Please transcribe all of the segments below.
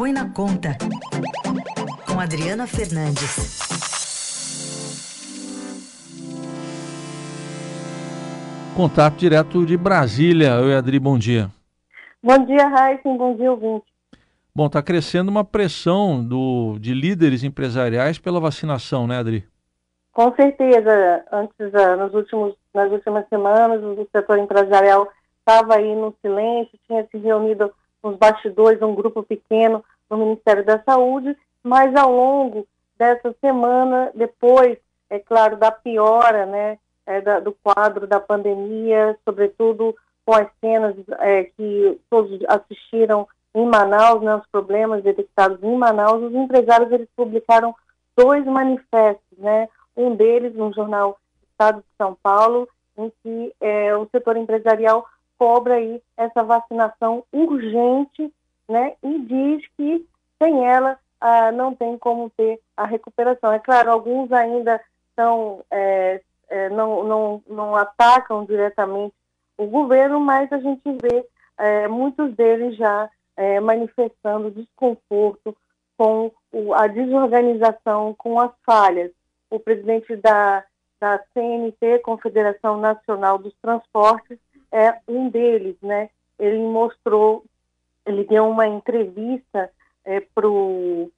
Põe na Conta, com Adriana Fernandes. Contato direto de Brasília. Oi, Adri, bom dia. Bom dia, Raíssa, bom dia, ouvinte. Bom, está crescendo uma pressão do, de líderes empresariais pela vacinação, né, Adri? Com certeza. Antes, ah, nos últimos, nas últimas semanas, o setor empresarial estava aí no silêncio, tinha se reunido nos bastidores, um grupo pequeno no Ministério da Saúde, mas ao longo dessa semana, depois, é claro, da piora, né, é, da, do quadro da pandemia, sobretudo com as cenas é, que todos assistiram em Manaus, né, os problemas detectados em Manaus, os empresários eles publicaram dois manifestos, né, um deles no jornal Estado de São Paulo, em que é, o setor empresarial cobra aí essa vacinação urgente, né, e diz que sem ela ah, não tem como ter a recuperação. É claro, alguns ainda são, é, é, não, não, não atacam diretamente o governo, mas a gente vê é, muitos deles já é, manifestando desconforto com o, a desorganização, com as falhas. O presidente da, da CNT, Confederação Nacional dos Transportes, é um deles, né? Ele mostrou, ele deu uma entrevista é, para o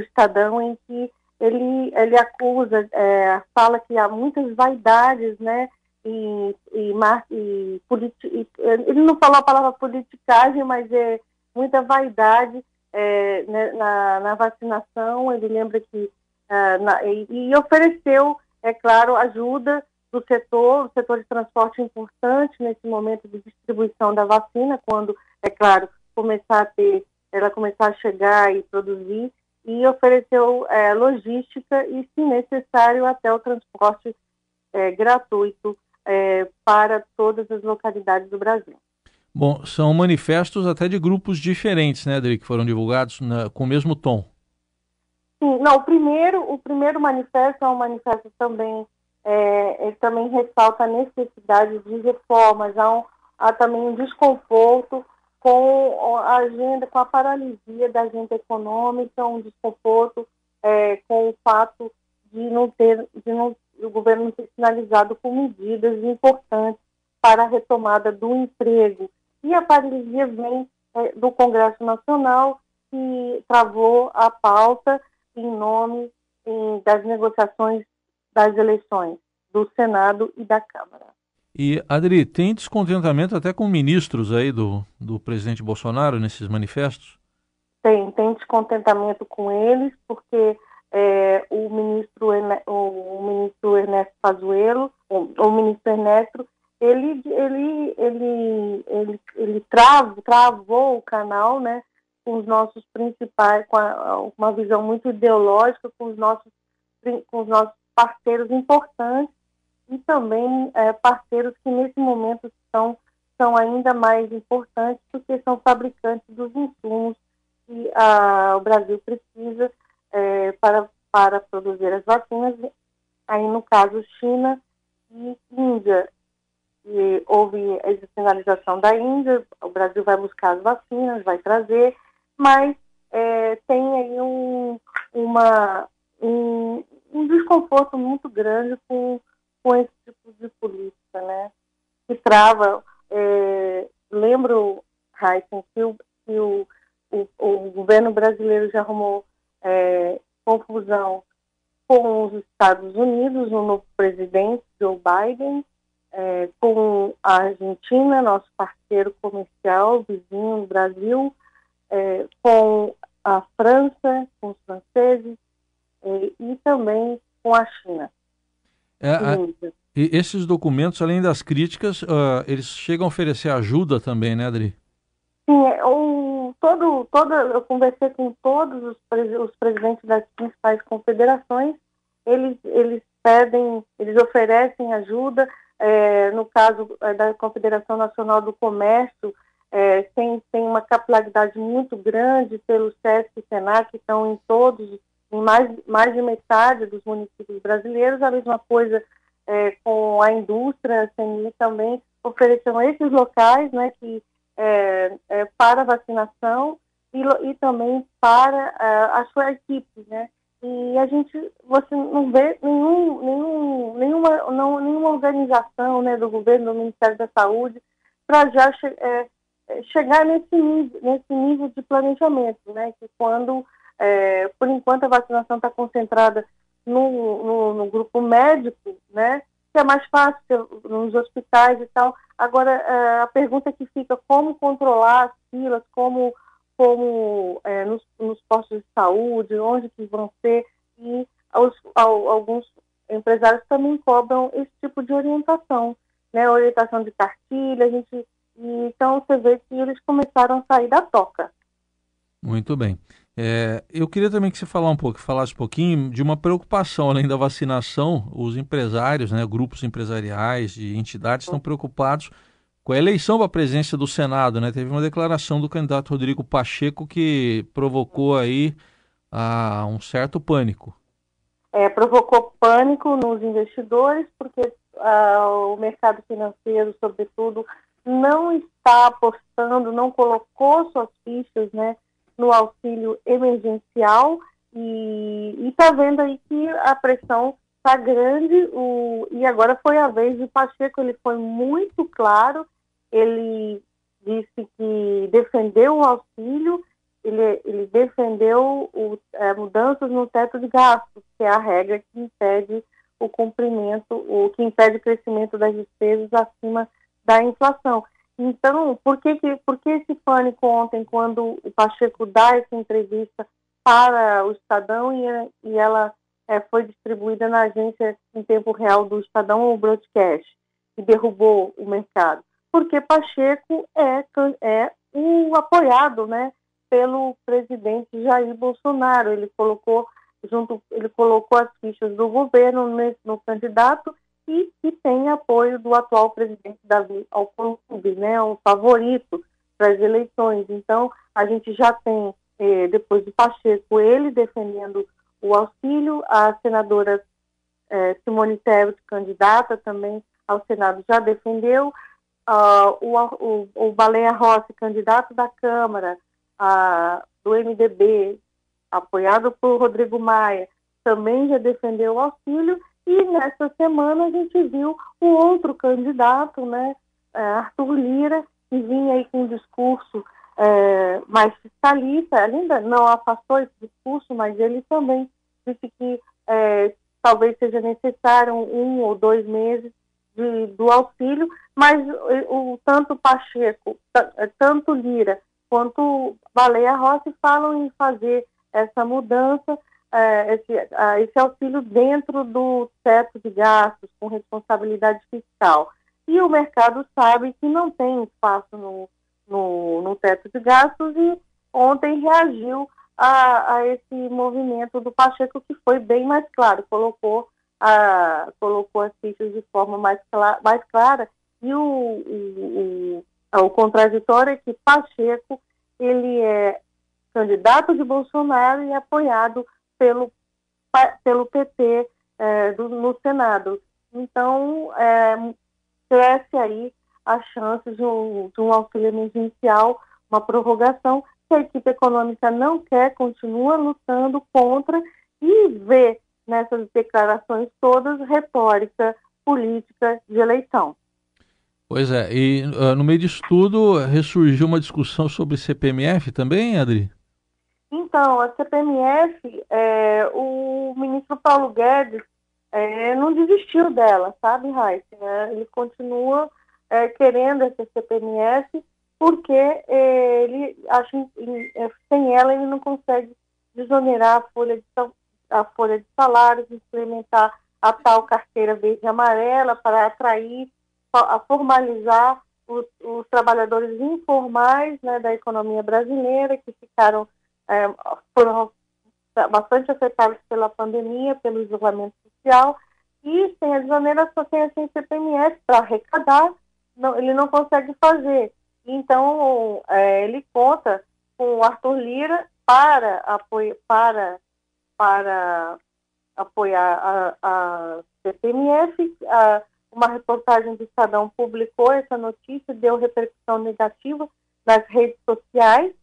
Estadão em que ele, ele acusa, é, fala que há muitas vaidades, né? E, e, e, politi, ele não falou a palavra politicagem, mas é muita vaidade é, né, na, na, vacinação. Ele lembra que uh, na, e, e, ofereceu, é claro, ajuda do setor, o setor de transporte importante nesse momento de distribuição da vacina, quando, é claro, começar a ter, ela começar a chegar e produzir, e ofereceu é, logística e, se necessário, até o transporte é, gratuito é, para todas as localidades do Brasil. Bom, são manifestos até de grupos diferentes, né, Adri, que foram divulgados na, com o mesmo tom. Sim, não, o primeiro, o primeiro manifesto é um manifesto também é, ele também ressalta a necessidade de reformas, há, um, há também um desconforto com a agenda, com a paralisia da agenda econômica, um desconforto é, com o fato de não ter, de não, o governo não ter sinalizado com medidas importantes para a retomada do emprego. E a paralisia vem é, do Congresso Nacional, que travou a pauta em nome em, das negociações das eleições do Senado e da Câmara. E, Adri, tem descontentamento até com ministros aí do, do presidente Bolsonaro nesses manifestos? Tem, tem descontentamento com eles, porque é, o, ministro, o, ministro Ernesto Pazuello, o, ministro Ernesto, ele, ele, ele, ele, ele travo, travou o canal, né, com os nossos principais, com a, uma visão muito ideológica, com os nossos, com os nossos parceiros importantes e também é, parceiros que nesse momento são, são ainda mais importantes porque são fabricantes dos insumos que a, o Brasil precisa é, para, para produzir as vacinas, aí no caso China e Índia. E houve a sinalização da Índia, o Brasil vai buscar as vacinas, vai trazer, mas é, tem aí um, uma, um, um desconforto muito grande com, com esse tipo de política, né? Que trava. É, lembro, Heisen, que, o, que o, o, o, governo brasileiro já arrumou é, confusão com os Estados Unidos, o novo presidente, Joe Biden, é, com a Argentina, nosso parceiro comercial, vizinho do Brasil, é, com a França, com os franceses, é, e também com a China. É, a, e esses documentos, além das críticas, uh, eles chegam a oferecer ajuda também, né, Adri? Sim, é, o, todo, toda, eu conversei com todos os, os presidentes das principais confederações, eles, eles pedem, eles oferecem ajuda, é, no caso é, da Confederação Nacional do Comércio, é, tem, tem uma capilaridade muito grande pelo SESC e SENAC, que estão em todos em mais, mais de metade dos municípios brasileiros. A mesma coisa é, com a indústria, a CNI também ofereceram esses locais né, que, é, é, para vacinação e, e também para uh, a sua equipe, né? E a gente, você não vê nenhum, nenhum, nenhuma, não, nenhuma organização né, do governo, do Ministério da Saúde, para já che é, é, chegar nesse nível, nesse nível de planejamento, né? Que quando, é, por enquanto, a vacinação está concentrada no, no, no, grupo médico, né? Que é mais fácil nos hospitais e tal. Agora, é, a pergunta que fica, como controlar as filas, como como é, nos, nos, postos de saúde, onde que vão ser, e aos, ao, alguns empresários também cobram esse tipo de orientação, né, orientação de cartilha, a gente, e, então você vê que eles começaram a sair da toca. Muito bem. É, eu queria também que você falasse um pouco, falasse um pouquinho de uma preocupação além da vacinação. Os empresários, né, grupos empresariais e entidades estão preocupados com a eleição para a presidência do Senado, né? Teve uma declaração do candidato Rodrigo Pacheco que provocou aí ah, um certo pânico. É, provocou pânico nos investidores, porque ah, o mercado financeiro, sobretudo, não está apostando, não colocou suas fichas né, no auxílio emergencial e está vendo aí que a pressão está grande o, e agora foi a vez de Pacheco, ele foi muito claro ele disse que defendeu o auxílio, ele, ele defendeu o, é, mudanças no teto de gastos, que é a regra que impede o cumprimento, o que impede o crescimento das despesas acima da inflação. Então, por que, que, por que esse pânico ontem, quando o Pacheco dá essa entrevista para o Estadão e, e ela é, foi distribuída na agência em tempo real do Estadão, o broadcast, e derrubou o mercado? porque Pacheco é, é o apoiado né, pelo presidente Jair Bolsonaro. Ele colocou junto, ele colocou as fichas do governo no, no candidato e que tem apoio do atual presidente Davi Alcolumbi, né, o favorito para as eleições. Então, a gente já tem, eh, depois de Pacheco, ele defendendo o auxílio, a senadora eh, Simone Tebet, candidata também ao Senado, já defendeu, uh, o, o, o Baleia Rossi, candidato da Câmara uh, do MDB, apoiado por Rodrigo Maia, também já defendeu o auxílio e nessa semana a gente viu o outro candidato, né, é, Arthur Lira, que vinha aí com um discurso é, mais fiscalista, ainda não afastou esse discurso, mas ele também disse que é, talvez seja necessário um ou dois meses de, do auxílio, mas o, tanto Pacheco, eh, tanto Lira quanto Baleia Rossi falam em fazer essa mudança, é, esse, esse auxílio dentro do teto de gastos, com responsabilidade fiscal. E o mercado sabe que não tem espaço no, no, no teto de gastos e ontem reagiu a, a, esse movimento do Pacheco, que foi bem mais claro, colocou a, colocou as fichas de forma mais, clara, mais clara e o, o, o, o contraditório é que Pacheco ele é candidato de Bolsonaro e apoiado pelo, pelo PT é, do, no Senado. Então, é, cresce aí a chance de um, de um auxílio emergencial, uma prorrogação que a equipe econômica não quer, continua lutando contra e vê nessas declarações todas retórica política de eleição. Pois é, e uh, no meio disso tudo ressurgiu uma discussão sobre CPMF também, Adri? Então, a CPMF, é, o ministro Paulo Guedes é, não desistiu dela, sabe, Raíssa? É, ele continua é, querendo essa CPMF porque é, ele acha que é, sem ela ele não consegue desonerar a folha de, a folha de salários, implementar a tal carteira verde e amarela para atrair, a formalizar os, os trabalhadores informais né, da economia brasileira que ficaram é, foram bastante afetados pela pandemia, pelo isolamento social e sem a desoneração, sem a CPMS para arrecadar, não, ele não consegue fazer. Então, é, ele conta com o Arthur Lira para, apoio, para para apoiar a, a CPMF. A, uma reportagem do Estadão publicou essa notícia, deu repercussão negativa nas redes sociais.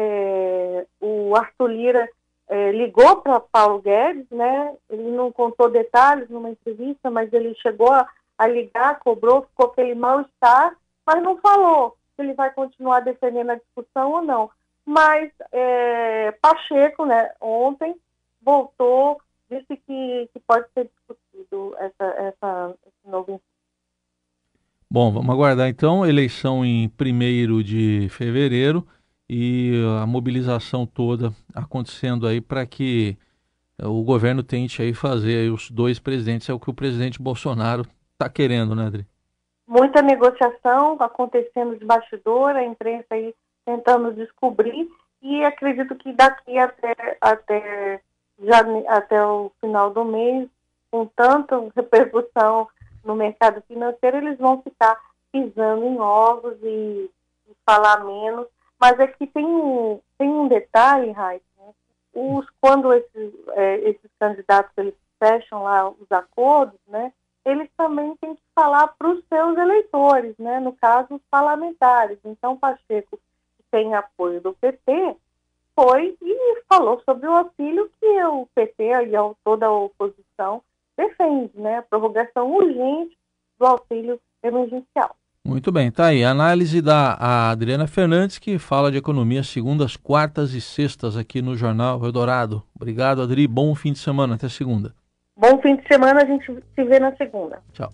É, o Arthur Lira é, ligou para Paulo Guedes, né? Ele não contou detalhes numa entrevista, mas ele chegou a, a ligar, cobrou, ficou aquele mal-estar, mas não falou se ele vai continuar defendendo a discussão ou não. Mas é, Pacheco, né, ontem, voltou, disse que, que pode ser discutido essa, essa, esse novo Bom, vamos aguardar então, eleição em 1 de fevereiro e a mobilização toda acontecendo aí para que eh, o governo tente aí fazer aí os dois presidentes, é o que o presidente Bolsonaro está querendo, né, Adri? Muita negociação acontecendo de bastidor, a imprensa aí tentando descobrir e acredito que daqui até, até, já, até o final do mês, com tanta repercussão no mercado financeiro, eles vão ficar pisando em ovos e, e falar menos mas que tem um, tem um detalhe, Raíssa, né? os, quando esses, é, esses candidatos eles fecham lá os acordos, né, eles também têm que falar para os seus eleitores, né, no caso os parlamentares. Então, Pacheco, que tem apoio do PT, foi e falou sobre o auxílio que o PT e toda a oposição defende, né, a prorrogação urgente do auxílio emergencial. Muito bem, tá aí. Análise da Adriana Fernandes, que fala de economia segundas, quartas e sextas aqui no Jornal Eldorado. Obrigado, Adri. Bom fim de semana. Até segunda. Bom fim de semana. A gente se vê na segunda. Tchau.